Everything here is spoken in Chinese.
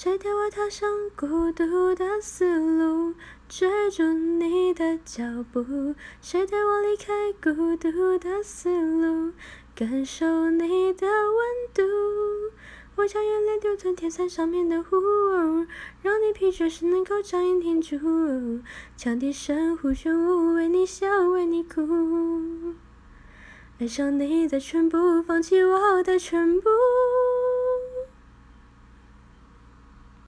谁带我踏上孤独的丝路？追逐你的脚步。谁带我离开孤独的丝路？感受你的温度。我将眼泪丢在天伞上面的湖。让你疲倦时能够将眼停住。羌笛声呼旋，为你笑，为你哭。爱上你的全部，放弃我的全部。